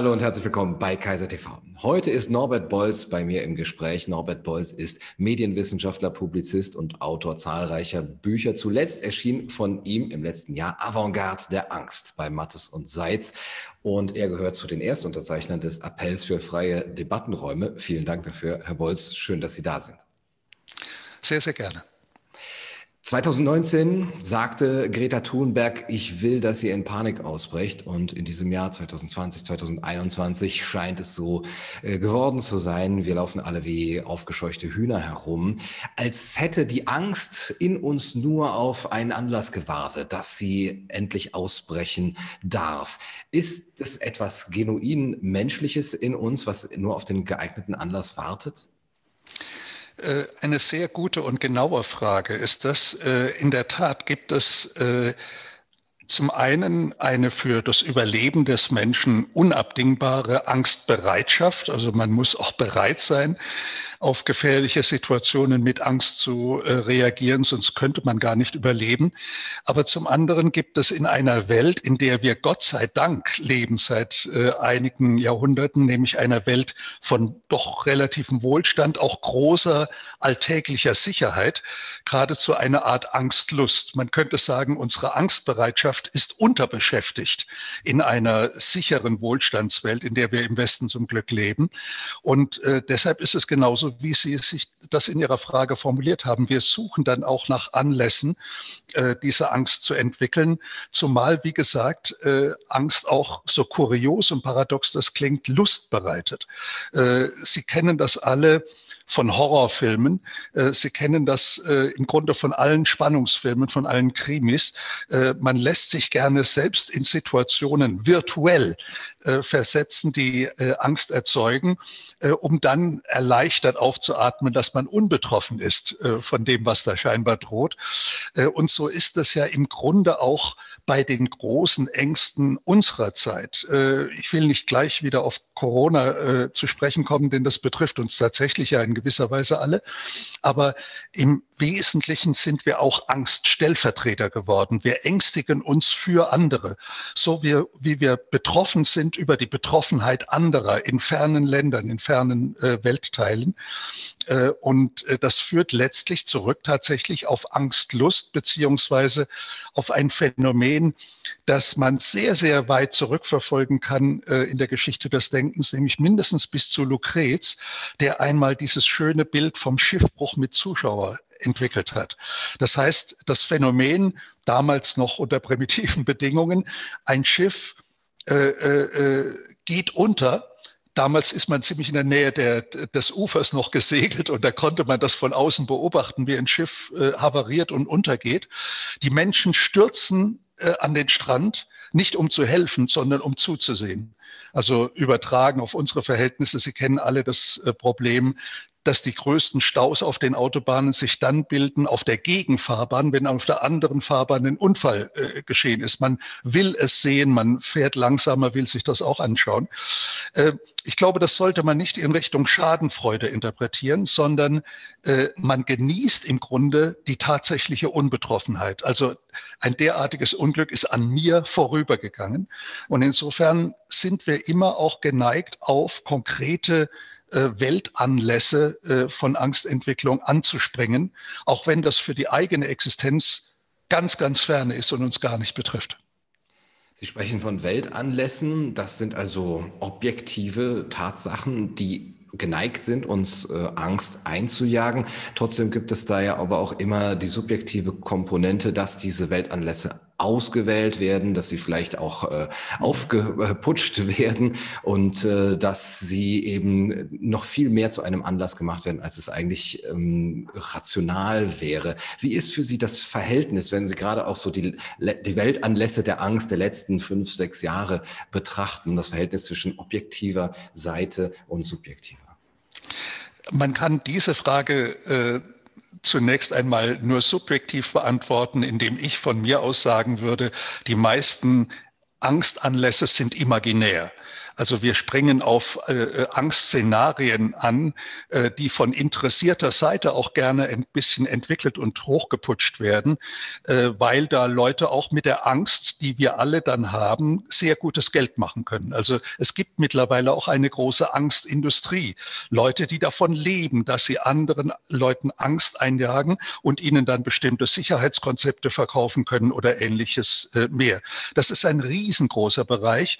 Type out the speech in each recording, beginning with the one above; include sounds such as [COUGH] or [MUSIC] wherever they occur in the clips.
Hallo und herzlich willkommen bei Kaiser TV. Heute ist Norbert Bolz bei mir im Gespräch. Norbert Bolz ist Medienwissenschaftler, Publizist und Autor zahlreicher Bücher. Zuletzt erschien von ihm im letzten Jahr Avantgarde der Angst bei Mattes und Seitz. Und er gehört zu den Erstunterzeichnern des Appells für freie Debattenräume. Vielen Dank dafür, Herr Bolz. Schön, dass Sie da sind. Sehr, sehr gerne. 2019 sagte Greta Thunberg, ich will, dass ihr in Panik ausbrecht. Und in diesem Jahr 2020, 2021 scheint es so äh, geworden zu sein. Wir laufen alle wie aufgescheuchte Hühner herum, als hätte die Angst in uns nur auf einen Anlass gewartet, dass sie endlich ausbrechen darf. Ist es etwas genuin Menschliches in uns, was nur auf den geeigneten Anlass wartet? Äh, eine sehr gute und genaue Frage ist das. Äh, in der Tat gibt es äh, zum einen eine für das Überleben des Menschen unabdingbare Angstbereitschaft. Also man muss auch bereit sein, auf gefährliche Situationen mit Angst zu äh, reagieren, sonst könnte man gar nicht überleben. Aber zum anderen gibt es in einer Welt, in der wir Gott sei Dank leben seit äh, einigen Jahrhunderten, nämlich einer Welt von doch relativem Wohlstand, auch großer alltäglicher Sicherheit, geradezu eine Art Angstlust. Man könnte sagen, unsere Angstbereitschaft ist unterbeschäftigt in einer sicheren Wohlstandswelt, in der wir im Westen zum Glück leben. Und äh, deshalb ist es genauso wie Sie sich das in Ihrer Frage formuliert haben. Wir suchen dann auch nach Anlässen, äh, diese Angst zu entwickeln. Zumal, wie gesagt, äh, Angst auch so kurios und paradox das klingt, Lust bereitet. Äh, Sie kennen das alle von Horrorfilmen. Äh, Sie kennen das äh, im Grunde von allen Spannungsfilmen, von allen Krimis. Äh, man lässt sich gerne selbst in Situationen virtuell versetzen, die Angst erzeugen, um dann erleichtert aufzuatmen, dass man unbetroffen ist von dem, was da scheinbar droht. Und so ist es ja im Grunde auch bei den großen Ängsten unserer Zeit. Ich will nicht gleich wieder auf Corona zu sprechen kommen, denn das betrifft uns tatsächlich ja in gewisser Weise alle. Aber im Wesentlichen sind wir auch Angststellvertreter geworden. Wir ängstigen uns für andere, so wie, wie wir betroffen sind über die Betroffenheit anderer in fernen Ländern, in fernen äh, Weltteilen. Äh, und äh, das führt letztlich zurück tatsächlich auf Angstlust beziehungsweise auf ein Phänomen, das man sehr, sehr weit zurückverfolgen kann äh, in der Geschichte des Denkens, nämlich mindestens bis zu Lucrez, der einmal dieses schöne Bild vom Schiffbruch mit Zuschauer entwickelt hat. Das heißt, das Phänomen damals noch unter primitiven Bedingungen, ein Schiff äh, äh, geht unter Damals ist man ziemlich in der Nähe der, des Ufers noch gesegelt und da konnte man das von außen beobachten, wie ein Schiff äh, havariert und untergeht. Die Menschen stürzen äh, an den Strand, nicht um zu helfen, sondern um zuzusehen. Also übertragen auf unsere Verhältnisse. Sie kennen alle das äh, Problem dass die größten Staus auf den Autobahnen sich dann bilden auf der Gegenfahrbahn, wenn auf der anderen Fahrbahn ein Unfall äh, geschehen ist. Man will es sehen, man fährt langsamer, will sich das auch anschauen. Äh, ich glaube, das sollte man nicht in Richtung Schadenfreude interpretieren, sondern äh, man genießt im Grunde die tatsächliche Unbetroffenheit. Also ein derartiges Unglück ist an mir vorübergegangen. Und insofern sind wir immer auch geneigt auf konkrete Weltanlässe äh, von Angstentwicklung anzuspringen, auch wenn das für die eigene Existenz ganz, ganz ferne ist und uns gar nicht betrifft. Sie sprechen von Weltanlässen. Das sind also objektive Tatsachen, die geneigt sind, uns äh, Angst einzujagen. Trotzdem gibt es da ja aber auch immer die subjektive Komponente, dass diese Weltanlässe ausgewählt werden, dass sie vielleicht auch äh, aufgeputscht [LAUGHS] werden und äh, dass sie eben noch viel mehr zu einem Anlass gemacht werden, als es eigentlich ähm, rational wäre. Wie ist für Sie das Verhältnis, wenn Sie gerade auch so die, die Weltanlässe der Angst der letzten fünf, sechs Jahre betrachten, das Verhältnis zwischen objektiver Seite und subjektiver? Man kann diese Frage äh, zunächst einmal nur subjektiv beantworten, indem ich von mir aus sagen würde, die meisten Angstanlässe sind imaginär. Also wir springen auf äh, äh, Angstszenarien an, äh, die von interessierter Seite auch gerne ein bisschen entwickelt und hochgeputscht werden, äh, weil da Leute auch mit der Angst, die wir alle dann haben, sehr gutes Geld machen können. Also es gibt mittlerweile auch eine große Angstindustrie. Leute, die davon leben, dass sie anderen Leuten Angst einjagen und ihnen dann bestimmte Sicherheitskonzepte verkaufen können oder ähnliches äh, mehr. Das ist ein riesengroßer Bereich.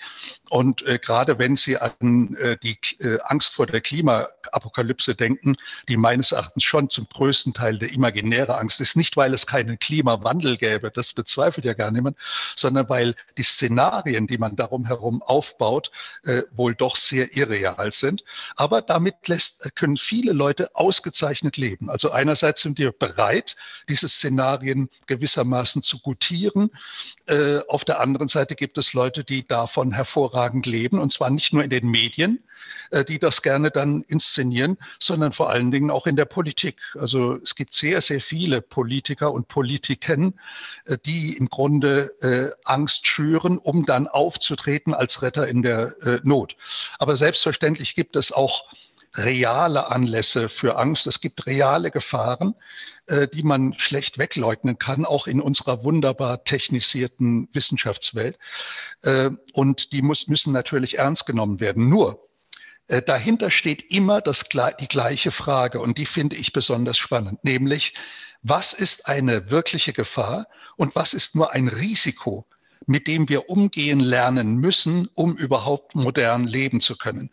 Und äh, gerade wenn Sie an äh, die äh, Angst vor der Klimaapokalypse denken, die meines Erachtens schon zum größten Teil der imaginäre Angst ist, nicht weil es keinen Klimawandel gäbe, das bezweifelt ja gar niemand, sondern weil die Szenarien, die man darum herum aufbaut, äh, wohl doch sehr irreal sind. Aber damit lässt, können viele Leute ausgezeichnet leben. Also einerseits sind wir bereit, diese Szenarien gewissermaßen zu gutieren. Äh, auf der anderen Seite gibt es Leute, die davon hervorragend leben, und zwar nicht nur in den Medien, äh, die das gerne dann inszenieren, sondern vor allen Dingen auch in der Politik. Also es gibt sehr, sehr viele Politiker und Politiken, äh, die im Grunde äh, Angst schüren, um dann aufzutreten als Retter in der Not. Aber selbstverständlich gibt es auch reale Anlässe für Angst. Es gibt reale Gefahren, die man schlecht wegleugnen kann, auch in unserer wunderbar technisierten Wissenschaftswelt. Und die muss, müssen natürlich ernst genommen werden. Nur, äh, dahinter steht immer das, die gleiche Frage und die finde ich besonders spannend, nämlich was ist eine wirkliche Gefahr und was ist nur ein Risiko, mit dem wir umgehen lernen müssen, um überhaupt modern leben zu können.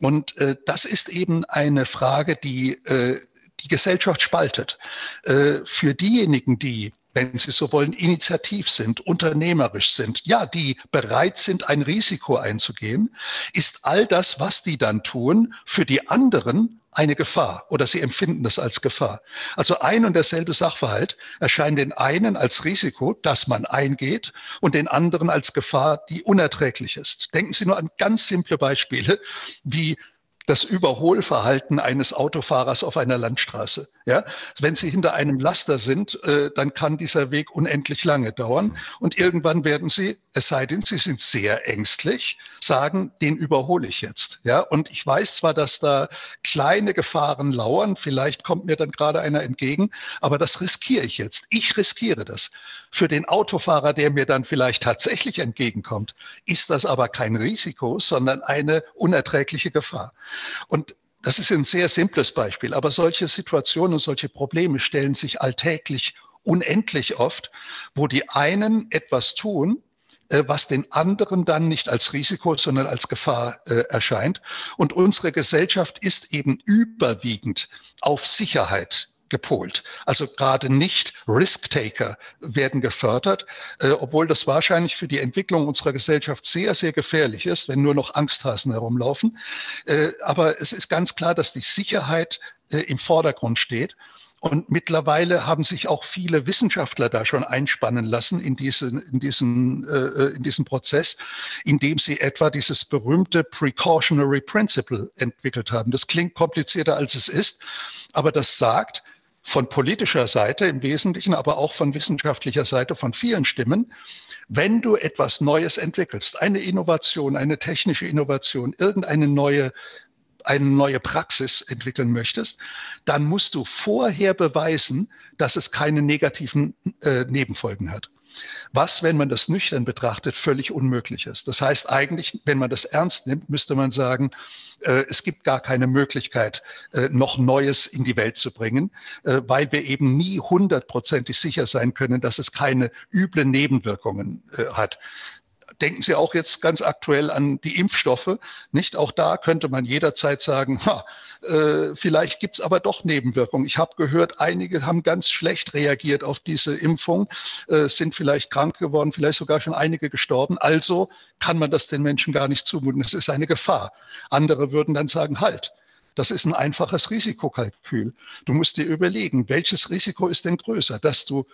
Und äh, das ist eben eine Frage, die äh, die Gesellschaft spaltet. Äh, für diejenigen, die wenn Sie so wollen, initiativ sind, unternehmerisch sind, ja, die bereit sind, ein Risiko einzugehen, ist all das, was die dann tun, für die anderen eine Gefahr oder sie empfinden das als Gefahr. Also ein und derselbe Sachverhalt erscheint den einen als Risiko, das man eingeht, und den anderen als Gefahr, die unerträglich ist. Denken Sie nur an ganz simple Beispiele wie das Überholverhalten eines Autofahrers auf einer Landstraße. Ja, wenn Sie hinter einem Laster sind, äh, dann kann dieser Weg unendlich lange dauern und irgendwann werden Sie, es sei denn, Sie sind sehr ängstlich, sagen, den überhole ich jetzt. Ja, und ich weiß zwar, dass da kleine Gefahren lauern, vielleicht kommt mir dann gerade einer entgegen, aber das riskiere ich jetzt. Ich riskiere das. Für den Autofahrer, der mir dann vielleicht tatsächlich entgegenkommt, ist das aber kein Risiko, sondern eine unerträgliche Gefahr. Und das ist ein sehr simples Beispiel, aber solche Situationen und solche Probleme stellen sich alltäglich unendlich oft, wo die einen etwas tun, äh, was den anderen dann nicht als Risiko, sondern als Gefahr äh, erscheint. Und unsere Gesellschaft ist eben überwiegend auf Sicherheit gepolt. Also gerade nicht Risk-Taker werden gefördert, äh, obwohl das wahrscheinlich für die Entwicklung unserer Gesellschaft sehr, sehr gefährlich ist, wenn nur noch Angsthasen herumlaufen. Äh, aber es ist ganz klar, dass die Sicherheit äh, im Vordergrund steht. Und mittlerweile haben sich auch viele Wissenschaftler da schon einspannen lassen in diesen, in diesen, äh, in diesen Prozess, indem sie etwa dieses berühmte Precautionary Principle entwickelt haben. Das klingt komplizierter, als es ist, aber das sagt, von politischer Seite im Wesentlichen, aber auch von wissenschaftlicher Seite von vielen Stimmen, wenn du etwas Neues entwickelst, eine Innovation, eine technische Innovation, irgendeine neue eine neue Praxis entwickeln möchtest, dann musst du vorher beweisen, dass es keine negativen äh, Nebenfolgen hat was, wenn man das nüchtern betrachtet, völlig unmöglich ist. Das heißt eigentlich, wenn man das ernst nimmt, müsste man sagen, äh, es gibt gar keine Möglichkeit, äh, noch Neues in die Welt zu bringen, äh, weil wir eben nie hundertprozentig sicher sein können, dass es keine üblen Nebenwirkungen äh, hat denken Sie auch jetzt ganz aktuell an die Impfstoffe. Nicht auch da könnte man jederzeit sagen, ha, äh, vielleicht gibt's aber doch Nebenwirkungen. Ich habe gehört, einige haben ganz schlecht reagiert auf diese Impfung, äh, sind vielleicht krank geworden, vielleicht sogar schon einige gestorben. Also kann man das den Menschen gar nicht zumuten. Es ist eine Gefahr. Andere würden dann sagen, halt. Das ist ein einfaches Risikokalkül. Du musst dir überlegen, welches Risiko ist denn größer, dass du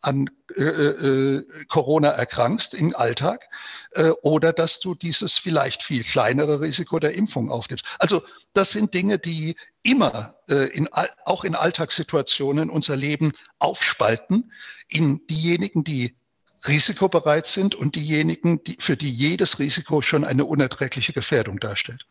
an äh, äh, Corona erkrankst im Alltag äh, oder dass du dieses vielleicht viel kleinere Risiko der Impfung aufnimmst. Also das sind Dinge, die immer äh, in, auch in Alltagssituationen unser Leben aufspalten in diejenigen, die risikobereit sind und diejenigen, die, für die jedes Risiko schon eine unerträgliche Gefährdung darstellt.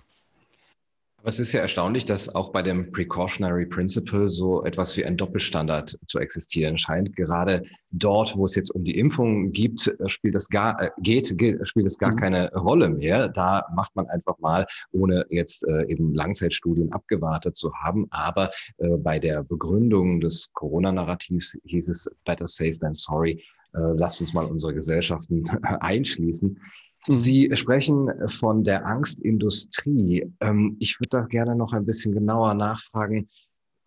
Aber es ist ja erstaunlich, dass auch bei dem Precautionary Principle so etwas wie ein Doppelstandard zu existieren scheint. Gerade dort, wo es jetzt um die Impfung gibt, spielt es gar, äh, geht, geht, spielt es gar mhm. keine Rolle mehr. Da macht man einfach mal, ohne jetzt äh, eben Langzeitstudien abgewartet zu haben. Aber äh, bei der Begründung des Corona-Narrativs hieß es better safe than sorry. Lasst uns mal unsere Gesellschaften [LAUGHS] einschließen. Sie sprechen von der Angstindustrie. Ähm, ich würde da gerne noch ein bisschen genauer nachfragen,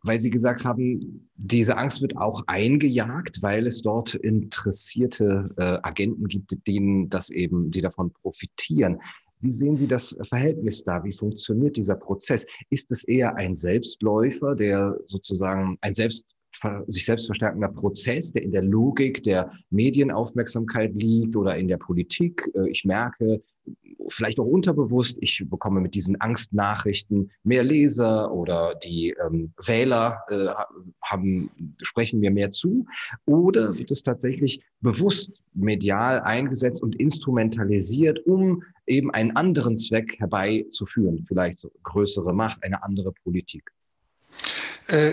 weil Sie gesagt haben, diese Angst wird auch eingejagt, weil es dort interessierte äh, Agenten gibt, denen das eben, die davon profitieren. Wie sehen Sie das Verhältnis da? Wie funktioniert dieser Prozess? Ist es eher ein Selbstläufer, der sozusagen ein Selbst sich selbst verstärkender Prozess, der in der Logik der Medienaufmerksamkeit liegt oder in der Politik. Äh, ich merke, vielleicht auch unterbewusst, ich bekomme mit diesen Angstnachrichten mehr Leser oder die ähm, Wähler äh, haben, sprechen mir mehr zu. Oder wird es tatsächlich bewusst medial eingesetzt und instrumentalisiert, um eben einen anderen Zweck herbeizuführen, vielleicht größere Macht, eine andere Politik? Äh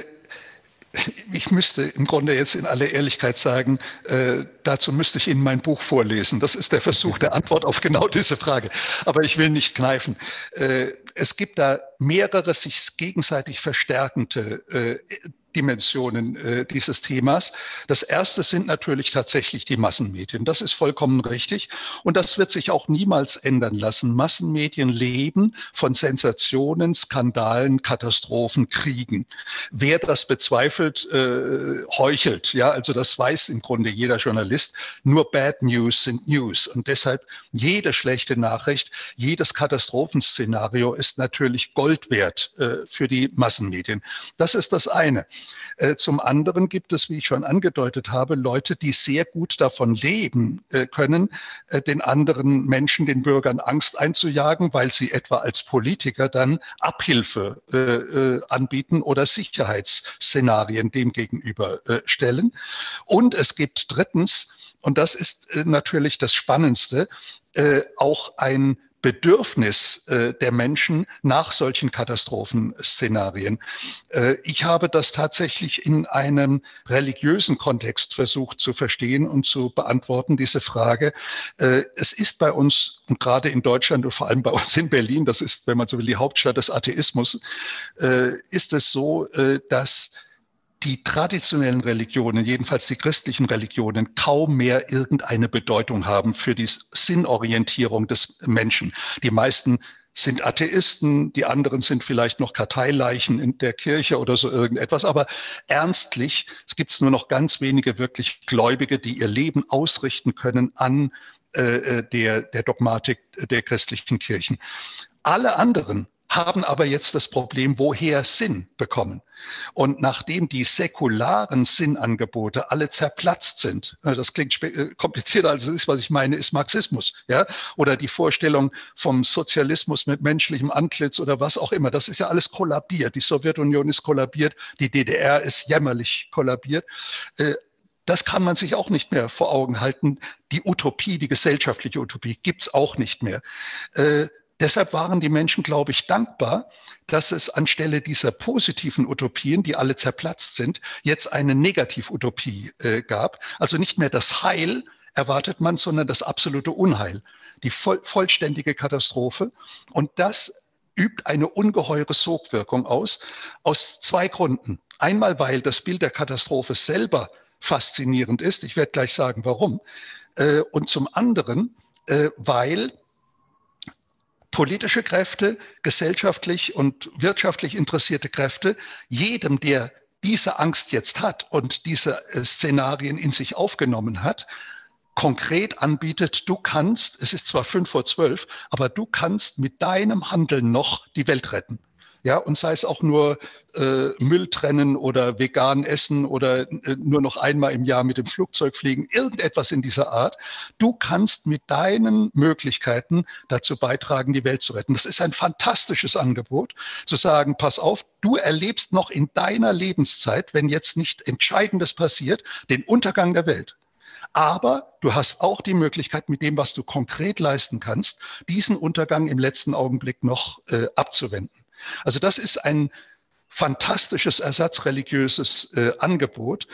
ich müsste im Grunde jetzt in aller Ehrlichkeit sagen, äh, dazu müsste ich Ihnen mein Buch vorlesen. Das ist der Versuch der Antwort auf genau diese Frage. Aber ich will nicht kneifen. Äh, es gibt da mehrere sich gegenseitig verstärkende äh, Dimensionen äh, dieses Themas. Das erste sind natürlich tatsächlich die Massenmedien. Das ist vollkommen richtig. Und das wird sich auch niemals ändern lassen. Massenmedien leben von Sensationen, Skandalen, Katastrophen, Kriegen. Wer das bezweifelt, äh, heuchelt. Ja, also das weiß im Grunde jeder Journalist. Nur Bad News sind News. Und deshalb jede schlechte Nachricht, jedes Katastrophenszenario ist natürlich Gold wert äh, für die Massenmedien. Das ist das eine. Äh, zum anderen gibt es, wie ich schon angedeutet habe, Leute, die sehr gut davon leben äh, können, äh, den anderen Menschen, den Bürgern Angst einzujagen, weil sie etwa als Politiker dann Abhilfe anbieten oder Sicherheitsszenarien dem gegenüber stellen. Und es gibt drittens, und das ist natürlich das Spannendste, auch ein Bedürfnis äh, der Menschen nach solchen Katastrophenszenarien. Äh, ich habe das tatsächlich in einem religiösen Kontext versucht zu verstehen und zu beantworten, diese Frage. Äh, es ist bei uns und gerade in Deutschland und vor allem bei uns in Berlin, das ist, wenn man so will, die Hauptstadt des Atheismus, äh, ist es so, äh, dass die traditionellen Religionen, jedenfalls die christlichen Religionen, kaum mehr irgendeine Bedeutung haben für die Sinnorientierung des Menschen. Die meisten sind Atheisten, die anderen sind vielleicht noch Karteileichen in der Kirche oder so irgendetwas. Aber ernstlich, es gibt nur noch ganz wenige wirklich Gläubige, die ihr Leben ausrichten können an äh, äh der, der Dogmatik der christlichen Kirchen. Alle anderen haben aber jetzt das Problem, woher Sinn bekommen. Und nachdem die säkularen Sinnangebote alle zerplatzt sind, äh, das klingt äh, komplizierter als es ist, was ich meine, ist Marxismus, ja, oder die Vorstellung vom Sozialismus mit menschlichem Antlitz oder was auch immer, das ist ja alles kollabiert. Die Sowjetunion ist kollabiert, die DDR ist jämmerlich kollabiert. Äh, das kann man sich auch nicht mehr vor Augen halten. Die Utopie, die gesellschaftliche Utopie gibt's auch nicht mehr. Deshalb waren die Menschen, glaube ich, dankbar, dass es anstelle dieser positiven Utopien, die alle zerplatzt sind, jetzt eine Negativutopie äh, gab. Also nicht mehr das Heil erwartet man, sondern das absolute Unheil, die voll, vollständige Katastrophe. Und das übt eine ungeheure Sogwirkung aus, aus zwei Gründen. Einmal, weil das Bild der Katastrophe selber faszinierend ist. Ich werde gleich sagen, warum. Äh, und zum anderen, äh, weil politische Kräfte, gesellschaftlich und wirtschaftlich interessierte Kräfte, jedem, der diese Angst jetzt hat und diese äh, Szenarien in sich aufgenommen hat, konkret anbietet, du kannst, es ist zwar fünf vor zwölf, aber du kannst mit deinem Handeln noch die Welt retten. Ja, und sei es auch nur äh, Müll trennen oder vegan essen oder äh, nur noch einmal im Jahr mit dem Flugzeug fliegen, irgendetwas in dieser Art. Du kannst mit deinen Möglichkeiten dazu beitragen, die Welt zu retten. Das ist ein fantastisches Angebot, zu sagen, pass auf, du erlebst noch in deiner Lebenszeit, wenn jetzt nicht Entscheidendes passiert, den Untergang der Welt. Aber du hast auch die Möglichkeit, mit dem, was du konkret leisten kannst, diesen Untergang im letzten Augenblick noch äh, abzuwenden. Also das ist ein fantastisches ersatzreligiöses äh, Angebot.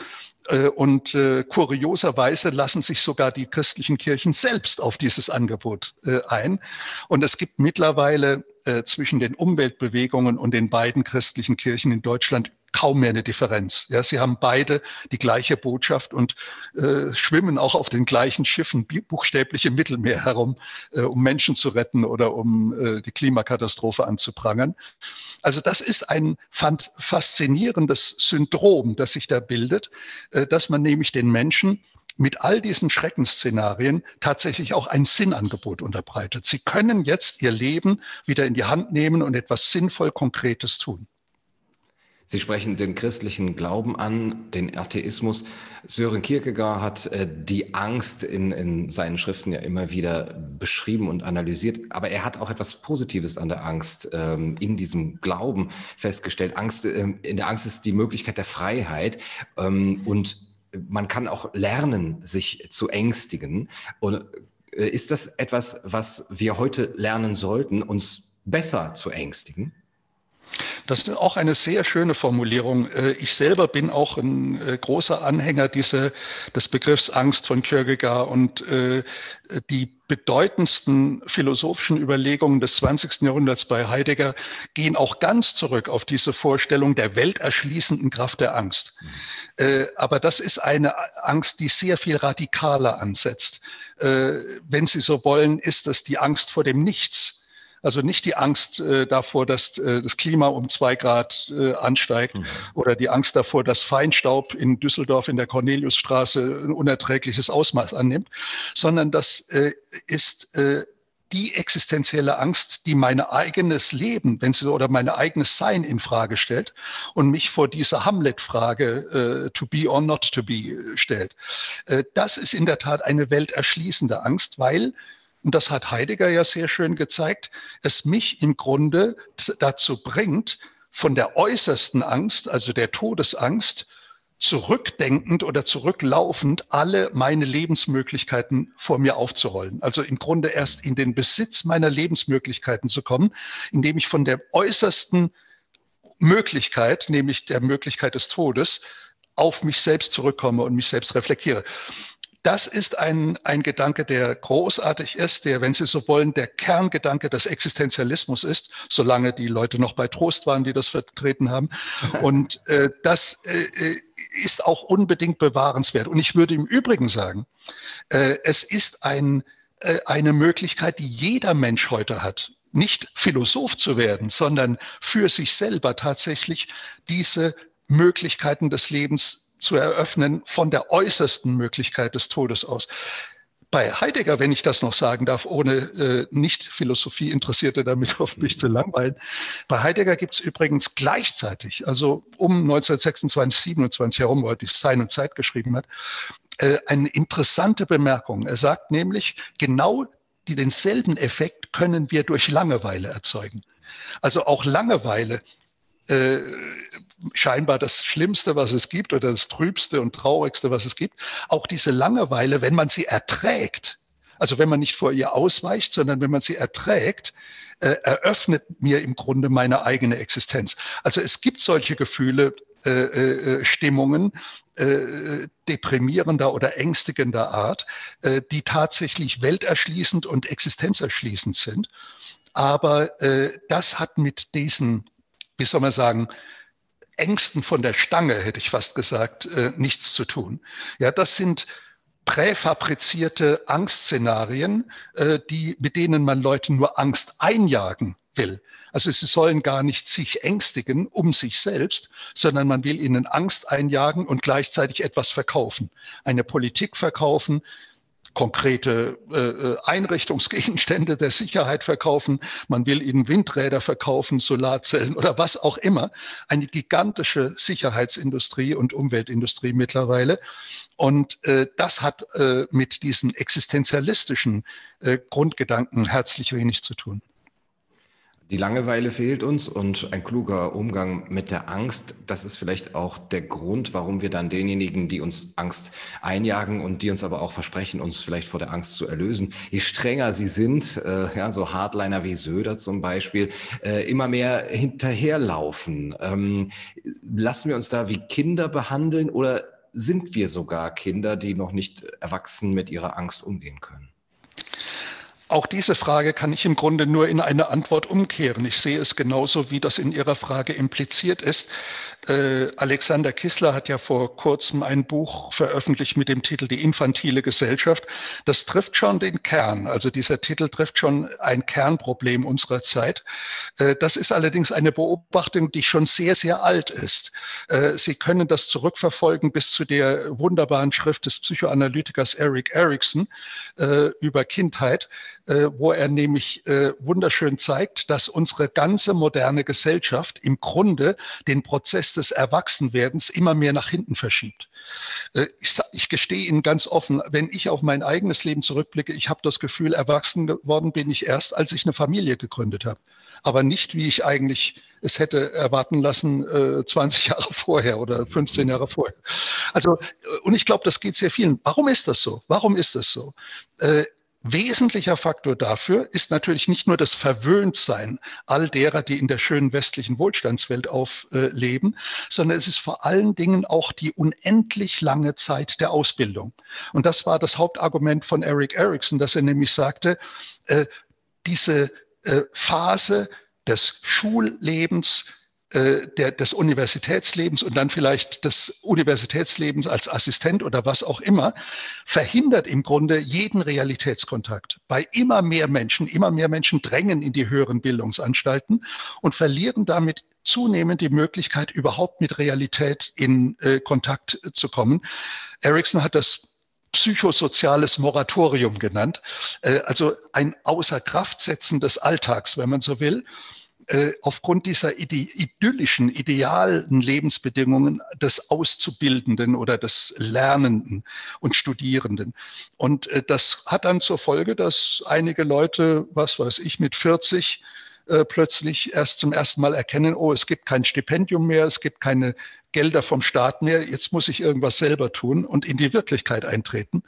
Äh, und äh, kurioserweise lassen sich sogar die christlichen Kirchen selbst auf dieses Angebot äh, ein. Und es gibt mittlerweile äh, zwischen den Umweltbewegungen und den beiden christlichen Kirchen in Deutschland kaum mehr eine Differenz. Ja, sie haben beide die gleiche Botschaft und äh, schwimmen auch auf den gleichen Schiffen buchstäblich im Mittelmeer herum, äh, um Menschen zu retten oder um äh, die Klimakatastrophe anzuprangern. Also das ist ein faszinierendes Syndrom, das sich da bildet, äh, dass man nämlich den Menschen mit all diesen Schreckensszenarien tatsächlich auch ein Sinnangebot unterbreitet. Sie können jetzt ihr Leben wieder in die Hand nehmen und etwas sinnvoll Konkretes tun. Sie sprechen den christlichen Glauben an, den Atheismus. Sören Kierkegaard hat äh, die Angst in, in seinen Schriften ja immer wieder beschrieben und analysiert. Aber er hat auch etwas Positives an der Angst ähm, in diesem Glauben festgestellt. Angst, äh, in der Angst ist die Möglichkeit der Freiheit ähm, und man kann auch lernen, sich zu ängstigen. Und äh, ist das etwas, was wir heute lernen sollten, uns besser zu ängstigen? Das ist auch eine sehr schöne Formulierung. Äh, ich selber bin auch ein äh, großer Anhänger dieser, des Begriffs Angst von Kierkegaard und äh, die bedeutendsten philosophischen Überlegungen des 20. Jahrhunderts bei Heidegger gehen auch ganz zurück auf diese Vorstellung der welterschließenden Kraft der Angst. Mhm. Aber das ist eine Angst, die sehr viel radikaler ansetzt. Wenn Sie so wollen, ist das die Angst vor dem Nichts also nicht die Angst äh, davor, dass äh, das Klima um zwei Grad äh, ansteigt mhm. oder die Angst davor, dass Feinstaub in Düsseldorf in der Corneliusstraße ein unerträgliches Ausmaß annimmt, sondern das äh, ist äh, die existenzielle Angst, die mein eigenes Leben, wenn sie oder mein eigenes Sein in Frage stellt und mich vor dieser Hamlet-Frage äh, to be or not to be stellt. Äh, das ist in der Tat eine welterschließende Angst, weil und das hat Heidegger ja sehr schön gezeigt, es mich im Grunde dazu bringt, von der äußersten Angst, also der Todesangst, zurückdenkend oder zurücklaufend alle meine Lebensmöglichkeiten vor mir aufzurollen. Also im Grunde erst in den Besitz meiner Lebensmöglichkeiten zu kommen, indem ich von der äußersten Möglichkeit, nämlich der Möglichkeit des Todes, auf mich selbst zurückkomme und mich selbst reflektiere das ist ein, ein Gedanke, der großartig ist, der, wenn Sie so wollen, der Kerngedanke des Existenzialismus ist, solange die Leute noch bei Trost waren, die das vertreten haben. [LAUGHS] Und äh, das äh, ist auch unbedingt bewahrenswert. Und ich würde im Übrigen sagen, äh, es ist ein, äh, eine Möglichkeit, die jeder Mensch heute hat, nicht Philosoph zu werden, sondern für sich selber tatsächlich diese Möglichkeiten des Lebens zu eröffnen von der äußersten Möglichkeit des Todes aus. Bei Heidegger, wenn ich das noch sagen darf, ohne äh, Nicht-Philosophie-Interessierte damit auf mich zu langweilen, bei Heidegger gibt es übrigens gleichzeitig, also um 1926, 27 herum, wo er die Sein und Zeit geschrieben hat, äh, eine interessante Bemerkung. Er sagt nämlich, genau die, denselben Effekt können wir durch Langeweile erzeugen. Also auch Langeweile äh, scheinbar das Schlimmste, was es gibt oder das Trübste und Traurigste, was es gibt. Auch diese Langeweile, wenn man sie erträgt, also wenn man nicht vor ihr ausweicht, sondern wenn man sie erträgt, äh, eröffnet mir im Grunde meine eigene Existenz. Also es gibt solche Gefühle, äh, äh, Stimmungen, äh, deprimierender oder ängstigender Art, äh, die tatsächlich welterschließend und existenzerschließend sind. Aber äh, das hat mit diesen wie soll man sagen, Ängsten von der Stange, hätte ich fast gesagt, äh, nichts zu tun. Ja, das sind präfabrizierte Angstszenarien, äh, die, mit denen man Leuten nur Angst einjagen will. Also sie sollen gar nicht sich ängstigen um sich selbst, sondern man will ihnen Angst einjagen und gleichzeitig etwas verkaufen. Eine Politik verkaufen, konkrete äh, äh, Einrichtungsgegenstände der Sicherheit verkaufen, man will ihnen Windräder verkaufen, Solarzellen oder was auch immer. Eine gigantische Sicherheitsindustrie und Umweltindustrie mittlerweile. Und äh, das hat äh, mit diesen existenzialistischen äh, Grundgedanken herzlich wenig zu tun. Die Langeweile fehlt uns und ein kluger Umgang mit der Angst, das ist vielleicht auch der Grund, warum wir dann denjenigen, die uns Angst einjagen und die uns aber auch versprechen, uns vielleicht vor der Angst zu erlösen, je strenger sie sind, äh, ja, so Hardliner wie Söder zum Beispiel, äh, immer mehr hinterherlaufen. Ähm, lassen wir uns da wie Kinder behandeln oder sind wir sogar Kinder, die noch nicht erwachsen mit ihrer Angst umgehen können? Auch diese Frage kann ich im Grunde nur in eine Antwort umkehren. Ich sehe es genauso, wie das in Ihrer Frage impliziert ist. Äh, Alexander Kissler hat ja vor kurzem ein Buch veröffentlicht mit dem Titel Die infantile Gesellschaft. Das trifft schon den Kern. Also dieser Titel trifft schon ein Kernproblem unserer Zeit. Äh, das ist allerdings eine Beobachtung, die schon sehr, sehr alt ist. Äh, Sie können das zurückverfolgen bis zu der wunderbaren Schrift des Psychoanalytikers Eric Erickson äh, über Kindheit äh, wo er nämlich äh, wunderschön zeigt, dass unsere ganze moderne Gesellschaft im Grunde den Prozess des Erwachsenwerdens immer mehr nach hinten verschiebt. Äh, ich, ich gestehe Ihnen ganz offen, wenn ich auf mein eigenes Leben zurückblicke, ich habe das Gefühl, erwachsen geworden bin ich erst, als ich eine Familie gegründet habe. Aber nicht, wie ich eigentlich es hätte erwarten lassen, äh, 20 Jahre vorher oder 15 Jahre vorher. Also, äh, und ich glaube, das geht sehr vielen. Warum ist das so? Warum ist das so? Äh, Wesentlicher Faktor dafür ist natürlich nicht nur das Verwöhntsein all derer, die in der schönen westlichen Wohlstandswelt aufleben, sondern es ist vor allen Dingen auch die unendlich lange Zeit der Ausbildung. Und das war das Hauptargument von Eric Erickson, dass er nämlich sagte, äh, diese äh, Phase des Schullebens äh, der, des Universitätslebens und dann vielleicht des Universitätslebens als Assistent oder was auch immer, verhindert im Grunde jeden Realitätskontakt. Bei immer mehr Menschen, immer mehr Menschen drängen in die höheren Bildungsanstalten und verlieren damit zunehmend die Möglichkeit, überhaupt mit Realität in äh, Kontakt zu kommen. Erickson hat das psychosoziales Moratorium genannt, äh, also ein Außerkraftsetzen des Alltags, wenn man so will äh, aufgrund dieser ide idyllischen, idealen Lebensbedingungen des Auszubildenden oder des Lernenden und Studierenden. Und äh, das hat dann zur Folge, dass einige Leute, was weiß ich, mit 40 äh, plötzlich erst zum ersten Mal erkennen, oh, es gibt kein Stipendium mehr, es gibt keine Gelder vom Staat mehr, jetzt muss ich irgendwas selber tun und in die Wirklichkeit eintreten.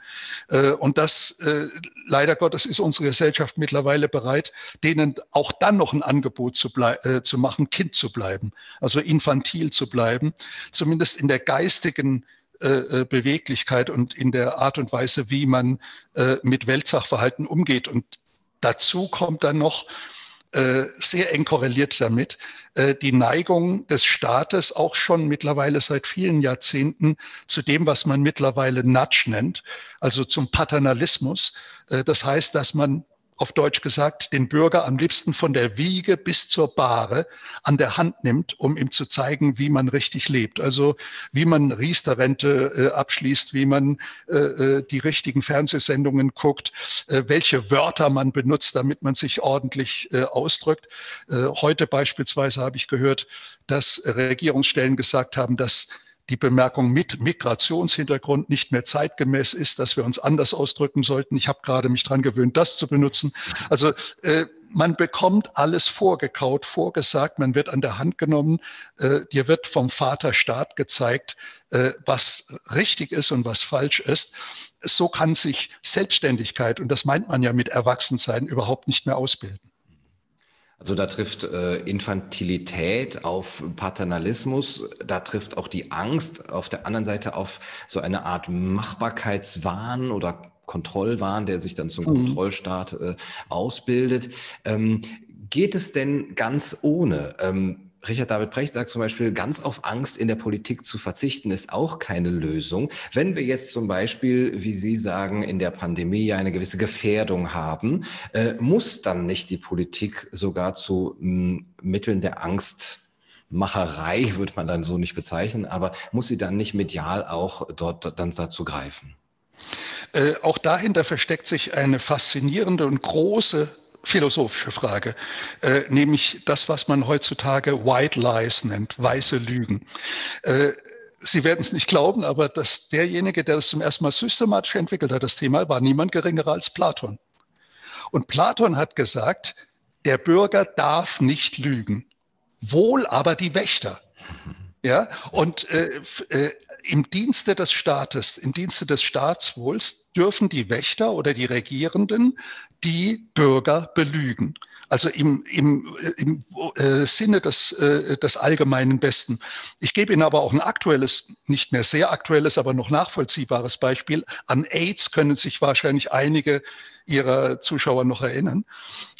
Äh, und das, äh, leider Gottes, ist unsere Gesellschaft mittlerweile bereit, denen auch dann noch ein Angebot zu, äh, zu machen, Kind zu bleiben, also infantil zu bleiben, zumindest in der geistigen Beweglichkeit und in der Art und Weise, wie man mit Weltsachverhalten umgeht. Und dazu kommt dann noch, äh, sehr eng korreliert damit, äh, die Neigung des Staates auch schon mittlerweile seit vielen Jahrzehnten zu dem, was man mittlerweile Nudge nennt, also zum Paternalismus. Äh, das heißt, dass man auf Deutsch gesagt, den Bürger am liebsten von der Wiege bis zur Bahre an der Hand nimmt, um ihm zu zeigen, wie man richtig lebt. Also wie man Riester-Rente äh, abschließt, wie man äh, äh, die richtigen Fernsehsendungen guckt, äh, welche Wörter man benutzt, damit man sich ordentlich äh, ausdrückt. Äh, heute beispielsweise habe ich gehört, dass Regierungsstellen gesagt haben, dass die Bemerkung mit Migrationshintergrund nicht mehr zeitgemäß ist, dass wir uns anders ausdrücken sollten. Ich habe gerade mich dran gewöhnt, das zu benutzen. Also äh, man bekommt alles vorgekaut, vorgesagt, man wird an der Hand genommen, äh, dir wird vom Vater Staat gezeigt, äh, was richtig ist und was falsch ist. So kann sich Selbstständigkeit, und das meint man ja mit Erwachsensein, überhaupt nicht mehr ausbilden. Also da trifft äh, Infantilität auf Paternalismus, da trifft auch die Angst auf der anderen Seite auf so eine Art Machbarkeitswahn oder Kontrollwahn, der sich dann zum mhm. Kontrollstaat äh, ausbildet. Ähm, geht es denn ganz ohne? Ähm, Richard David Precht sagt zum Beispiel, ganz auf Angst in der Politik zu verzichten, ist auch keine Lösung. Wenn wir jetzt zum Beispiel, wie Sie sagen, in der Pandemie eine gewisse Gefährdung haben, äh, muss dann nicht die Politik sogar zu m, Mitteln der Angstmacherei, würde man dann so nicht bezeichnen, aber muss sie dann nicht medial auch dort dann dazu greifen? Äh, auch dahinter versteckt sich eine faszinierende und große philosophische Frage, äh, nämlich das, was man heutzutage White Lies nennt, weiße Lügen. Äh, Sie werden es nicht glauben, aber dass derjenige, der das zum ersten Mal systematisch entwickelt hat, das Thema, war niemand geringerer als Platon. Und Platon hat gesagt, der Bürger darf nicht lügen, wohl aber die Wächter. Ja, und äh, äh, im Dienste des Staates, im Dienste des Staatswohls dürfen die Wächter oder die Regierenden die Bürger belügen. Also im, im, im äh, Sinne des, äh, des allgemeinen Besten. Ich gebe Ihnen aber auch ein aktuelles, nicht mehr sehr aktuelles, aber noch nachvollziehbares Beispiel. An AIDS können sich wahrscheinlich einige Ihrer Zuschauer noch erinnern.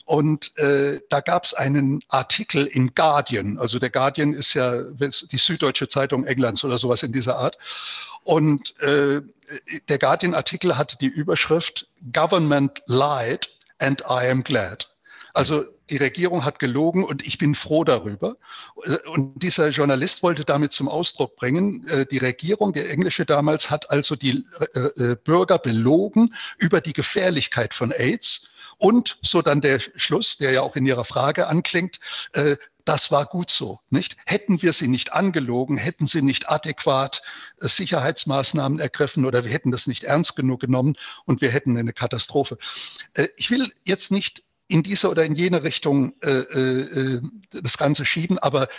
Und äh, da gab es einen Artikel im Guardian. Also der Guardian ist ja die süddeutsche Zeitung Englands oder sowas in dieser Art. Und äh, der Guardian-Artikel hatte die Überschrift Government lied and I am glad. Also die Regierung hat gelogen und ich bin froh darüber. Und dieser Journalist wollte damit zum Ausdruck bringen, äh, die Regierung, der englische damals, hat also die äh, äh, Bürger belogen über die Gefährlichkeit von AIDS. Und so dann der Schluss, der ja auch in Ihrer Frage anklingt, das war gut so, nicht? Hätten wir sie nicht angelogen, hätten sie nicht adäquat Sicherheitsmaßnahmen ergriffen oder wir hätten das nicht ernst genug genommen und wir hätten eine Katastrophe. Ich will jetzt nicht in diese oder in jene Richtung äh, äh, das Ganze schieben, aber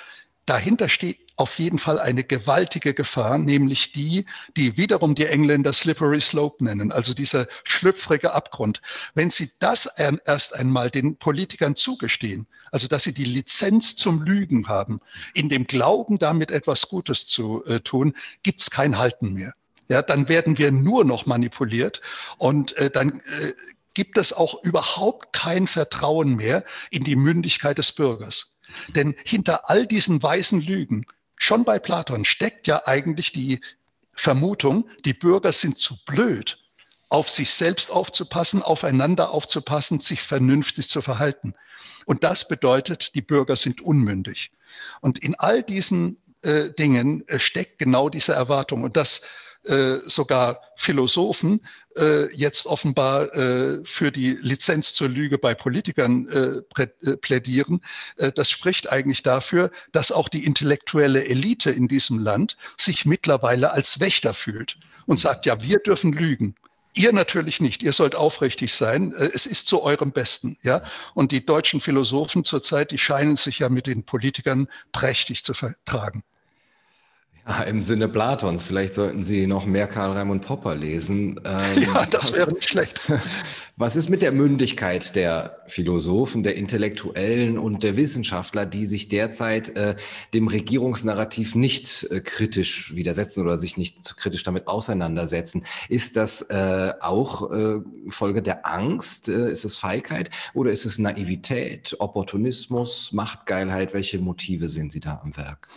dahinter steht auf jeden Fall eine gewaltige Gefahr, nämlich die, die wiederum die Engländer Slippery Slope nennen, also dieser schlüpfrige Abgrund. Wenn Sie das erst einmal den Politikern zugestehen, also dass sie die Lizenz zum Lügen haben, in dem Glauben, damit etwas Gutes zu äh, tun, gibt es kein Halten mehr. Ja, dann werden wir nur noch manipuliert und äh, dann äh, gibt es auch überhaupt kein Vertrauen mehr in die Mündigkeit des Bürgers. Denn hinter all diesen weißen Lügen, schon bei Platon, steckt ja eigentlich die Vermutung, die Bürger sind zu blöd, auf sich selbst aufzupassen, aufeinander aufzupassen, sich vernünftig zu verhalten. Und das bedeutet, die Bürger sind unmündig. Und in all diesen äh, Dingen äh, steckt genau diese Erwartung. Und das äh, sogar Philosophen äh, jetzt offenbar äh, für die Lizenz zur Lüge bei Politikern äh, äh, plädieren. Äh, das spricht eigentlich dafür, dass auch die intellektuelle Elite in diesem Land sich mittlerweile als Wächter fühlt und sagt, ja, wir dürfen lügen. Ihr natürlich nicht. Ihr sollt aufrichtig sein. Es ist zu eurem Besten, ja. Und die deutschen Philosophen zurzeit, die scheinen sich ja mit den Politikern prächtig zu vertragen. Ja, Im Sinne Platons. Vielleicht sollten Sie noch mehr Karl Raimund Popper lesen. [LAUGHS] Ähm, ja, das wäre nicht schlecht. [LAUGHS] Was ist mit der Mündigkeit der Philosophen, der Intellektuellen und der Wissenschaftler, die sich derzeit äh, dem Regierungsnarrativ nicht äh, kritisch widersetzen oder sich nicht kritisch damit auseinandersetzen? Ist das äh, auch äh, Folge der Angst? Äh, ist es Feigheit oder ist es Naivität, Opportunismus, Machtgeilheit? Welche Motive sehen Sie da am Werk?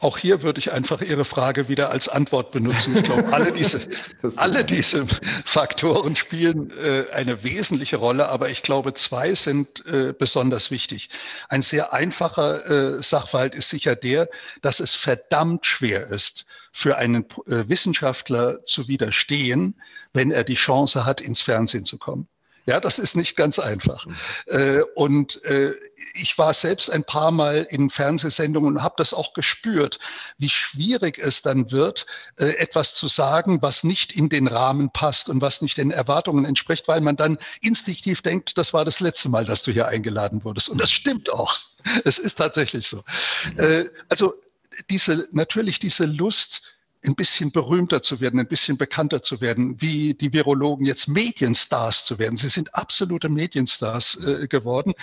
Auch hier würde ich einfach Ihre Frage wieder als Antwort benutzen. Ich glaube, alle diese, [LAUGHS] alle diese Faktoren spielen äh, eine wesentliche Rolle, aber ich glaube, zwei sind äh, besonders wichtig. Ein sehr einfacher äh, Sachverhalt ist sicher der, dass es verdammt schwer ist, für einen äh, Wissenschaftler zu widerstehen, wenn er die Chance hat, ins Fernsehen zu kommen. Ja, das ist nicht ganz einfach. Mhm. Äh, und äh, ich war selbst ein paar Mal in Fernsehsendungen und habe das auch gespürt, wie schwierig es dann wird, äh, etwas zu sagen, was nicht in den Rahmen passt und was nicht den Erwartungen entspricht, weil man dann instinktiv denkt, das war das letzte Mal, dass du hier eingeladen wurdest. Und das stimmt auch. Es ist tatsächlich so. Äh, also diese, natürlich diese Lust, ein bisschen berühmter zu werden, ein bisschen bekannter zu werden, wie die Virologen jetzt Medienstars zu werden. Sie sind absolute Medienstars äh, geworden.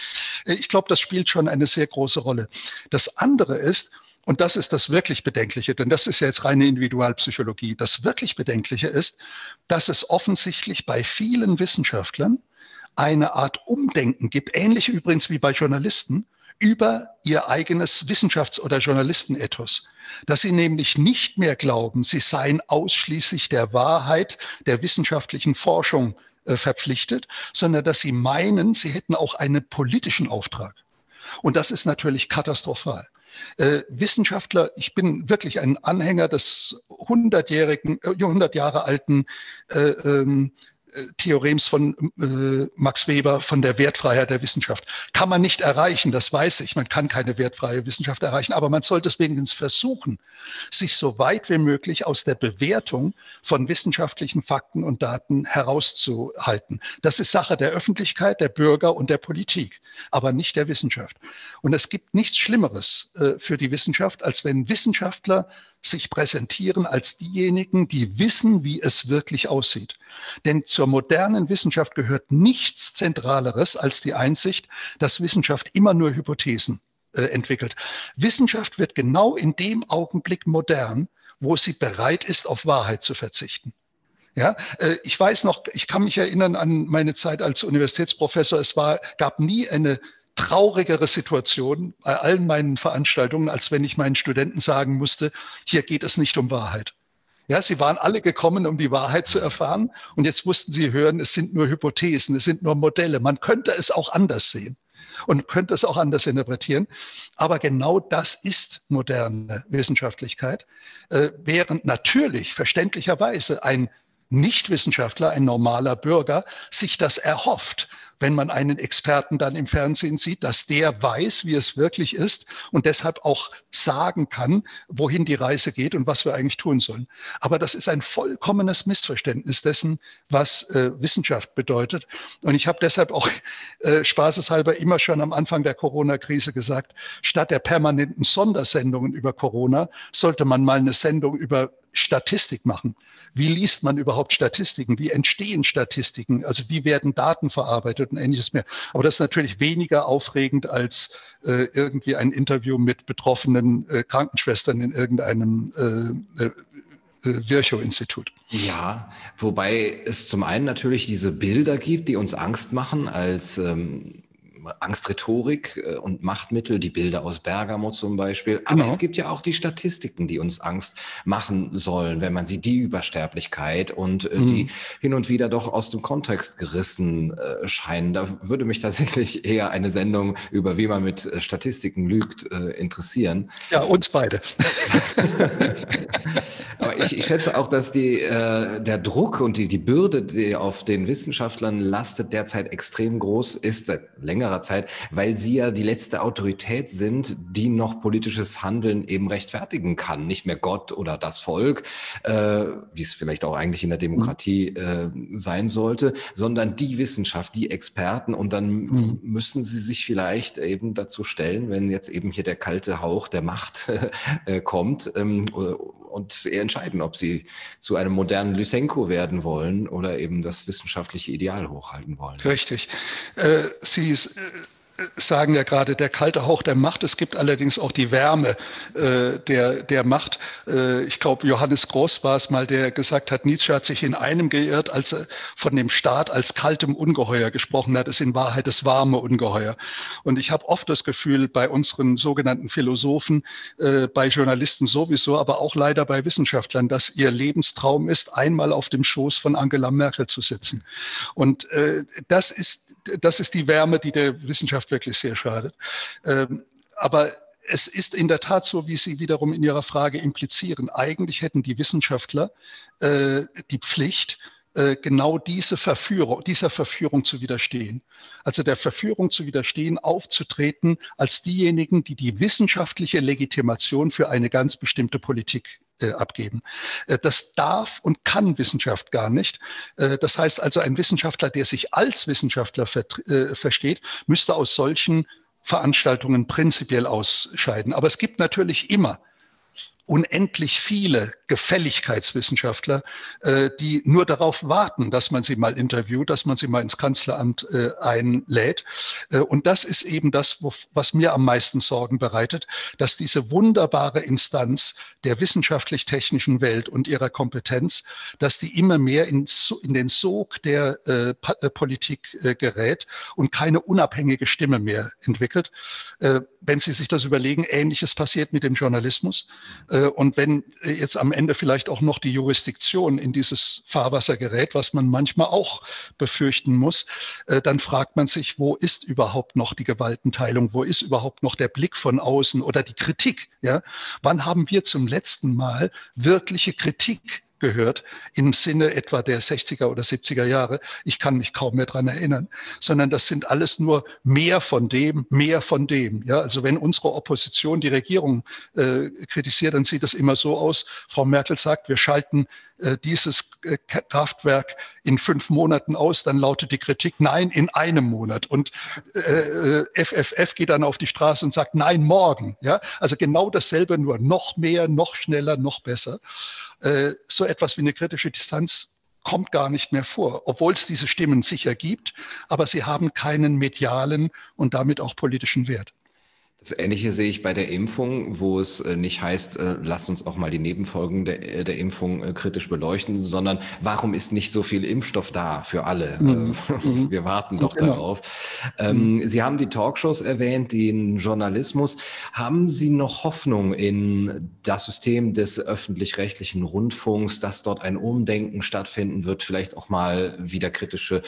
Äh, ich glaube, das spielt schon eine sehr große Rolle. Das andere ist, und das ist das wirklich Bedenkliche, denn das ist ja jetzt reine Individualpsychologie. Das wirklich Bedenkliche ist, dass es offensichtlich bei vielen Wissenschaftlern eine Art Umdenken gibt, ähnlich übrigens wie bei Journalisten, über ihr eigenes Wissenschafts- oder Journalistenethos, dass sie nämlich nicht mehr glauben, sie seien ausschließlich der Wahrheit der wissenschaftlichen Forschung äh, verpflichtet, sondern dass sie meinen, sie hätten auch einen politischen Auftrag. Und das ist natürlich katastrophal. Äh, Wissenschaftler, ich bin wirklich ein Anhänger des hundertjährigen, äh, 100 Jahre alten äh, ähm, Theorems von äh, Max Weber von der Wertfreiheit der Wissenschaft. Kann man nicht erreichen, das weiß ich. Man kann keine wertfreie Wissenschaft erreichen, aber man sollte es wenigstens versuchen, sich so weit wie möglich aus der Bewertung von wissenschaftlichen Fakten und Daten herauszuhalten. Das ist Sache der Öffentlichkeit, der Bürger und der Politik, aber nicht der Wissenschaft. Und es gibt nichts Schlimmeres äh, für die Wissenschaft, als wenn Wissenschaftler sich präsentieren als diejenigen, die wissen, wie es wirklich aussieht. Denn zur modernen Wissenschaft gehört nichts Zentraleres als die Einsicht, dass Wissenschaft immer nur Hypothesen äh, entwickelt. Wissenschaft wird genau in dem Augenblick modern, wo sie bereit ist, auf Wahrheit zu verzichten. Ja, äh, ich weiß noch, ich kann mich erinnern an meine Zeit als Universitätsprofessor. Es war, gab nie eine traurigere Situation bei allen meinen Veranstaltungen, als wenn ich meinen Studenten sagen musste, hier geht es nicht um Wahrheit. Ja, sie waren alle gekommen, um die Wahrheit zu erfahren. Und jetzt mussten sie hören, es sind nur Hypothesen, es sind nur Modelle. Man könnte es auch anders sehen und könnte es auch anders interpretieren. Aber genau das ist moderne Wissenschaftlichkeit, äh, während natürlich verständlicherweise ein Nichtwissenschaftler, ein normaler Bürger, sich das erhofft wenn man einen Experten dann im Fernsehen sieht, dass der weiß, wie es wirklich ist und deshalb auch sagen kann, wohin die Reise geht und was wir eigentlich tun sollen. Aber das ist ein vollkommenes Missverständnis dessen, was äh, Wissenschaft bedeutet. Und ich habe deshalb auch äh, spaßeshalber immer schon am Anfang der Corona-Krise gesagt, statt der permanenten Sondersendungen über Corona sollte man mal eine Sendung über Statistik machen. Wie liest man überhaupt Statistiken? Wie entstehen Statistiken? Also wie werden Daten verarbeitet und ähnliches mehr? Aber das ist natürlich weniger aufregend als äh, irgendwie ein Interview mit betroffenen äh, Krankenschwestern in irgendeinem äh, äh, äh Virchow-Institut. Ja, wobei es zum einen natürlich diese Bilder gibt, die uns Angst machen als ähm, Angstrhetorik äh, und Machtmittel, die Bilder aus Bergamo zum Beispiel. Aber genau. es gibt ja auch die Statistiken, die uns Angst machen sollen, wenn man sie die Übersterblichkeit und äh, mhm. die hin und wieder doch aus dem Kontext gerissen äh, scheinen. Da würde mich tatsächlich [LAUGHS] eher eine Sendung über wie man mit äh, Statistiken lügt äh, interessieren. Ja, uns beide. [LAUGHS] [LAUGHS] Aber ich, ich schätze auch, dass die, äh, der Druck und die, die Bürde, die auf den Wissenschaftlern lastet, derzeit extrem groß ist, seit längerer Zeit, weil sie ja die letzte Autorität sind, die noch politisches Handeln eben rechtfertigen kann. Nicht mehr Gott oder das Volk, äh, wie es vielleicht auch eigentlich in der Demokratie mhm. äh, sein sollte, sondern die Wissenschaft, die Experten. Und dann mhm. müssen sie sich vielleicht eben dazu stellen, wenn jetzt eben hier der kalte Hauch der Macht [LAUGHS] äh, kommt ähm, und entscheiden, ob sie zu einem modernen Lysenko werden wollen oder eben das wissenschaftliche Ideal hochhalten wollen. Richtig. Äh, sie ist, äh, sagen ja gerade der kalte Hauch der Macht. Es gibt allerdings auch die Wärme äh, der, der Macht. Äh, ich glaube, Johannes Groß war es mal, der gesagt hat, Nietzsche hat sich in einem geirrt, als er von dem Staat als kaltem Ungeheuer gesprochen hat. Es ist in Wahrheit das warme Ungeheuer. Und ich habe oft das Gefühl, bei unseren sogenannten Philosophen, äh, bei Journalisten sowieso, aber auch leider bei Wissenschaftlern, dass ihr Lebenstraum ist, einmal auf dem Schoß von Angela Merkel zu sitzen. Und äh, das ist das ist die Wärme, die der Wissenschaft wirklich sehr schadet. Ähm, aber es ist in der Tat so, wie Sie wiederum in Ihrer Frage implizieren. Eigentlich hätten die Wissenschaftler äh, die Pflicht, genau diese Verführung, dieser Verführung zu widerstehen. Also der Verführung zu widerstehen, aufzutreten als diejenigen, die die wissenschaftliche Legitimation für eine ganz bestimmte Politik äh, abgeben. Äh, das darf und kann Wissenschaft gar nicht. Äh, das heißt also, ein Wissenschaftler, der sich als Wissenschaftler äh, versteht, müsste aus solchen Veranstaltungen prinzipiell ausscheiden. Aber es gibt natürlich immer unendlich viele Gefälligkeitswissenschaftler, äh, die nur darauf warten, dass man sie mal interviewt, dass man sie mal ins Kanzleramt äh, einlädt. Äh, und das ist eben das, wo, was mir am meisten Sorgen bereitet, dass diese wunderbare Instanz der wissenschaftlich-technischen Welt und ihrer Kompetenz, dass die immer mehr in, in den Sog der äh, äh, Politik äh, gerät und keine unabhängige Stimme mehr entwickelt. wenn Sie sich das überlegen, Ähnliches passiert mit dem Journalismus. Äh, und wenn äh, jetzt am Ende vielleicht auch noch die Jurisdiktion in dieses Fahrwasser gerät, was man manchmal auch befürchten muss, äh, dann fragt man sich, wo ist überhaupt noch die Gewaltenteilung? Wo ist überhaupt noch der Blick von außen oder die Kritik? Ja? Wann haben wir zum letzten Mal wirkliche Kritik gehört, im Sinne etwa der 60er oder 70er Jahre. Ich kann mich kaum mehr dran erinnern, sondern das sind alles nur mehr von dem, mehr von dem. Ja, also wenn unsere Opposition die Regierung äh, kritisiert, dann sieht das immer so aus. Frau Merkel sagt, wir schalten äh, dieses äh, Kraftwerk in fünf Monaten aus, dann lautet die Kritik, nein, in einem Monat. Und FFF äh, geht dann auf die Straße und sagt, nein, morgen. Ja, also genau dasselbe, nur noch mehr, noch schneller, noch besser. Äh, so etwas wie eine kritische Distanz kommt gar nicht mehr vor, obwohl es diese Stimmen sicher gibt, aber sie haben keinen medialen und damit auch politischen Wert. Das Ähnliche sehe ich bei der Impfung, wo es äh, nicht heißt, äh, lasst uns auch mal die Nebenfolgen der, äh, der Impfung kritisch beleuchten, sondern warum ist nicht so viel Impfstoff da für alle? Mhm. [LAUGHS] mhm. Wir warten doch genau. darauf. Ähm, mhm. Sie haben die Talkshows erwähnt, den Journalismus. Haben Sie noch Hoffnung in das System des öffentlich-rechtlichen Rundfunks, dass dort ein Umdenken stattfinden wird, vielleicht auch mal wieder kritische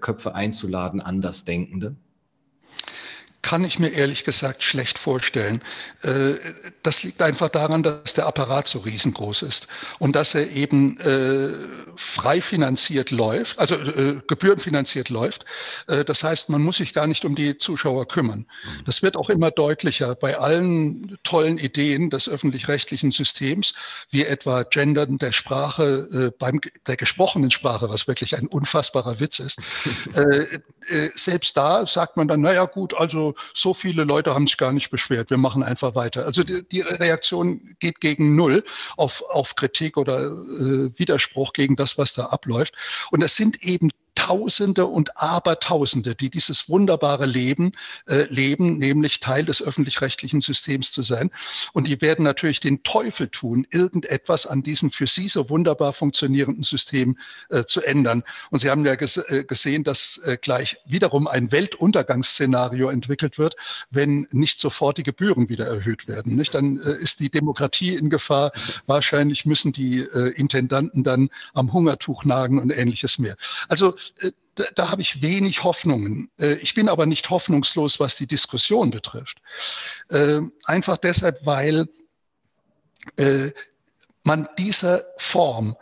Köpfe einzuladen, Andersdenkende? Kann ich mir ehrlich gesagt schlecht vorstellen. Äh, das liegt einfach daran, dass der Apparat so riesengroß ist und dass er eben äh, frei finanziert läuft, also äh, gebührenfinanziert läuft. Das heißt, man muss sich gar nicht um die Zuschauer kümmern. Das wird auch immer deutlicher bei allen tollen Ideen des öffentlich-rechtlichen Systems, wie etwa Gendern der Sprache, beim der gesprochenen Sprache, was wirklich ein unfassbarer Witz ist. [LAUGHS] Selbst da sagt man dann, naja gut, also so viele Leute haben sich gar nicht beschwert. Wir machen einfach weiter. Also die, die Reaktion geht gegen Null auf, auf Kritik oder äh, Widerspruch gegen das, was da abläuft. Und das sind eben Tausende und Abertausende, die dieses wunderbare Leben äh, leben, nämlich Teil des öffentlich-rechtlichen Systems zu sein. Und die werden natürlich den Teufel tun, irgendetwas an diesem für sie so wunderbar funktionierenden System äh, zu ändern. Und Sie haben ja ges äh, gesehen, dass äh, gleich wiederum ein Weltuntergangsszenario entwickelt wird, wenn nicht sofort die Gebühren wieder erhöht werden. Nicht? Dann äh, ist die Demokratie in Gefahr. Wahrscheinlich müssen die äh, Intendanten dann am Hungertuch nagen und ähnliches mehr. Also da, da habe ich wenig Hoffnungen. Äh, ich bin aber nicht hoffnungslos, was die Diskussion betrifft. Äh, einfach deshalb, weil man dieser Form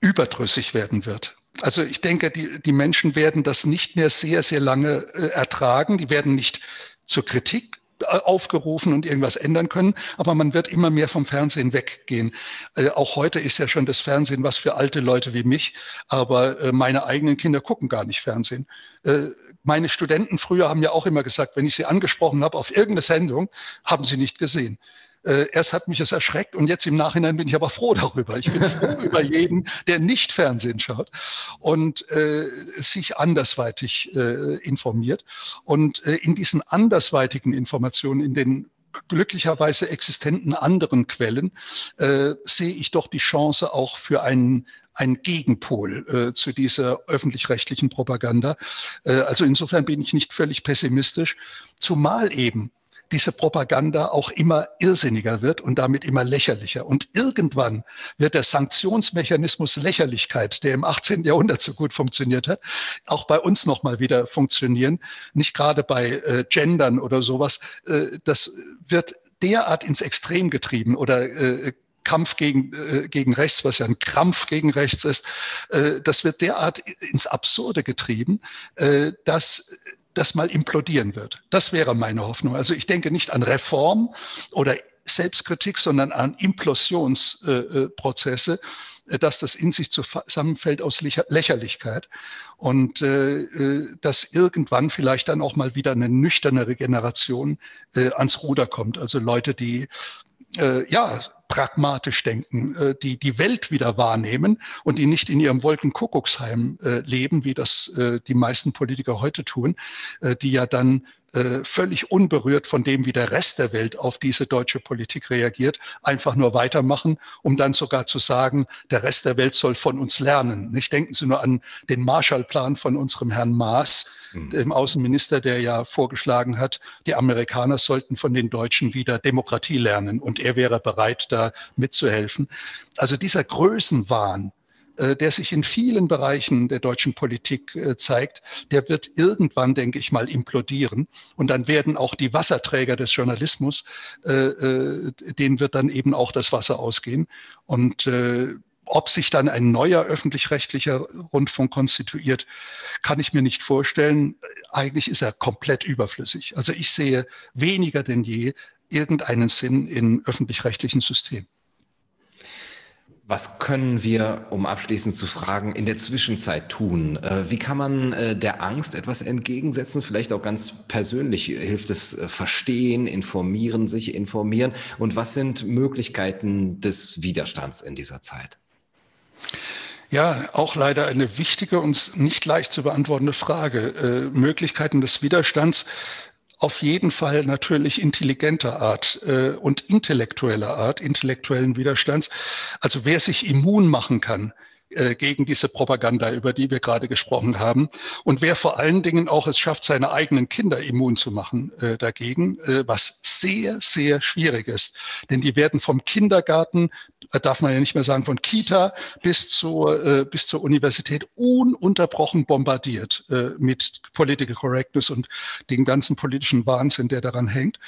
überdrüssig werden wird. Also ich denke, die, die Menschen werden das nicht mehr sehr, sehr lange ertragen. Die werden nicht zur Kritik aufgerufen und irgendwas ändern können, aber man wird immer mehr vom Fernsehen weggehen. Äh, auch heute ist ja schon das Fernsehen was für alte Leute wie mich, aber äh, meine eigenen Kinder gucken gar nicht Fernsehen. Äh, meine Studenten früher haben ja auch immer gesagt, wenn ich sie angesprochen habe auf irgendeine Sendung, haben sie nicht gesehen. Äh, erst hat mich es erschreckt und jetzt im Nachhinein bin ich aber froh [LAUGHS] darüber. Ich bin froh [LAUGHS] über jeden, der nicht Fernsehen schaut und äh, sich andersweitig äh, informiert. Und äh, in diesen andersweitigen Informationen, in den glücklicherweise existenten anderen Quellen, äh, sehe ich doch die Chance auch für einen ein Gegenpol äh, zu dieser öffentlich-rechtlichen Propaganda. Äh, also insofern bin ich nicht völlig pessimistisch, zumal eben diese Propaganda auch immer irrsinniger wird und damit immer lächerlicher. Und irgendwann wird der Sanktionsmechanismus Lächerlichkeit, der im 18. Jahrhundert so gut funktioniert hat, auch bei uns nochmal wieder funktionieren. Nicht gerade bei äh, Gendern oder sowas. Äh, das wird derart ins Extrem getrieben oder äh, Kampf gegen, äh, gegen rechts, was ja ein Krampf gegen rechts ist, äh, das wird derart ins Absurde getrieben, äh, dass das mal implodieren wird. Das wäre meine Hoffnung. Also ich denke nicht an Reform oder Selbstkritik, sondern an Implosionsprozesse, äh, dass das in sich zusammenfällt aus Lächerlichkeit und äh, äh, dass irgendwann vielleicht dann auch mal wieder eine nüchternere Generation äh, ans Ruder kommt. Also Leute, die äh, ja pragmatisch denken, äh, die die Welt wieder wahrnehmen und die nicht in ihrem Wolkenkuckucksheim äh, leben, wie das äh, die meisten Politiker heute tun, die ja dann äh, völlig unberührt von dem, wie der Rest der Welt auf diese deutsche Politik reagiert, einfach nur weitermachen, um dann sogar zu sagen, der Rest der Welt soll von uns lernen. Nicht denken Sie nur an den Marshallplan von unserem Herrn Maas, mhm. dem Außenminister, der ja vorgeschlagen hat, die Amerikaner sollten von den Deutschen wieder Demokratie lernen und er wäre bereit, da mitzuhelfen. Also dieser Größenwahn, der sich in vielen Bereichen der deutschen Politik äh, zeigt, der wird irgendwann, denke ich mal, implodieren. Und dann werden auch die Wasserträger des Journalismus, äh, denen wird dann eben auch das Wasser ausgehen. Und ob sich dann ein neuer öffentlich-rechtlicher Rundfunk konstituiert, kann ich mir nicht vorstellen. Eigentlich ist er komplett überflüssig. Also ich sehe weniger denn je irgendeinen Sinn in öffentlich-rechtlichen Systemen. Was können wir, um abschließend zu fragen, in der Zwischenzeit tun? Äh, wie kann man äh, der Angst etwas entgegensetzen? Vielleicht auch ganz persönlich hilft es äh, verstehen, informieren, sich informieren. Und was sind Möglichkeiten des Widerstands in dieser Zeit? Ja, auch leider eine wichtige und nicht leicht zu beantwortende Frage. Äh, Möglichkeiten des Widerstands auf jeden Fall natürlich intelligenter Art äh, und intellektueller Art, intellektuellen Widerstands. Also wer sich immun machen kann äh, gegen diese Propaganda, über die wir gerade gesprochen haben. Und wer vor allen Dingen auch es schafft, seine eigenen Kinder immun zu machen äh, dagegen, äh, was sehr, sehr schwierig ist. Denn die werden vom Kindergarten, äh, darf man ja nicht mehr sagen, von Kita bis zur, äh, bis zur Universität ununterbrochen bombardiert äh, mit Political Correctness und dem ganzen politischen Wahnsinn, der daran hängt.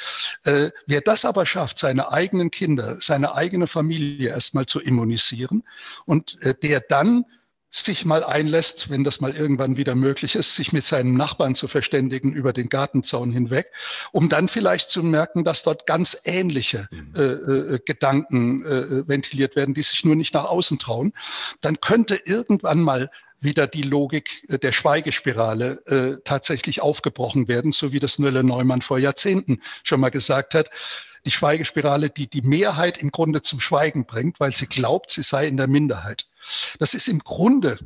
Äh, wer das aber schafft, seine eigenen Kinder, seine eigene Familie erstmal zu immunisieren und äh, der dann sich mal einlässt, wenn das mal irgendwann wieder möglich ist, sich mit seinen Nachbarn zu verständigen über den Gartenzaun hinweg, um dann vielleicht zu merken, dass dort ganz ähnliche mhm. äh, äh, Gedanken äh, ventiliert werden, die sich nur nicht nach außen trauen, dann könnte irgendwann mal wieder die Logik äh, der Schweigespirale äh, tatsächlich aufgebrochen werden, so wie das Nölle Neumann vor Jahrzehnten schon mal gesagt hat die Schweigespirale, die die Mehrheit im Grunde zum Schweigen bringt, weil sie glaubt, sie sei in der Minderheit. Das ist im Grunde,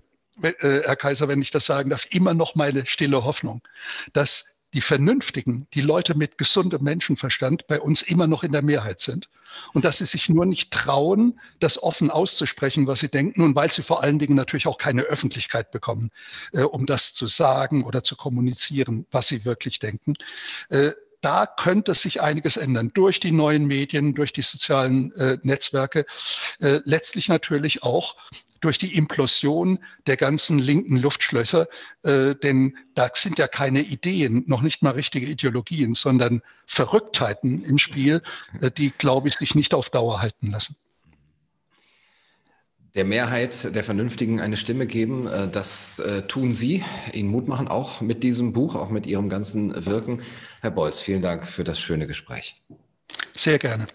äh, Herr Kaiser, wenn ich das sagen darf, immer noch meine stille Hoffnung, dass die Vernünftigen, die Leute mit gesundem Menschenverstand bei uns immer noch in der Mehrheit sind und dass sie sich nur nicht trauen, das offen auszusprechen, was sie denken und weil sie vor allen Dingen natürlich auch keine Öffentlichkeit bekommen, äh, um das zu sagen oder zu kommunizieren, was sie wirklich denken. Äh, da könnte sich einiges ändern durch die neuen Medien, durch die sozialen äh, Netzwerke, äh, letztlich natürlich auch durch die Implosion der ganzen linken Luftschlösser, äh, denn da sind ja keine Ideen, noch nicht mal richtige Ideologien, sondern Verrücktheiten im Spiel, äh, die, glaube ich, sich nicht auf Dauer halten lassen der Mehrheit der Vernünftigen eine Stimme geben. Äh, das äh, tun Sie, Ihnen Mut machen, auch mit diesem Buch, auch mit Ihrem ganzen Wirken. Herr Bolz, vielen Dank für das schöne Gespräch. Sehr gerne.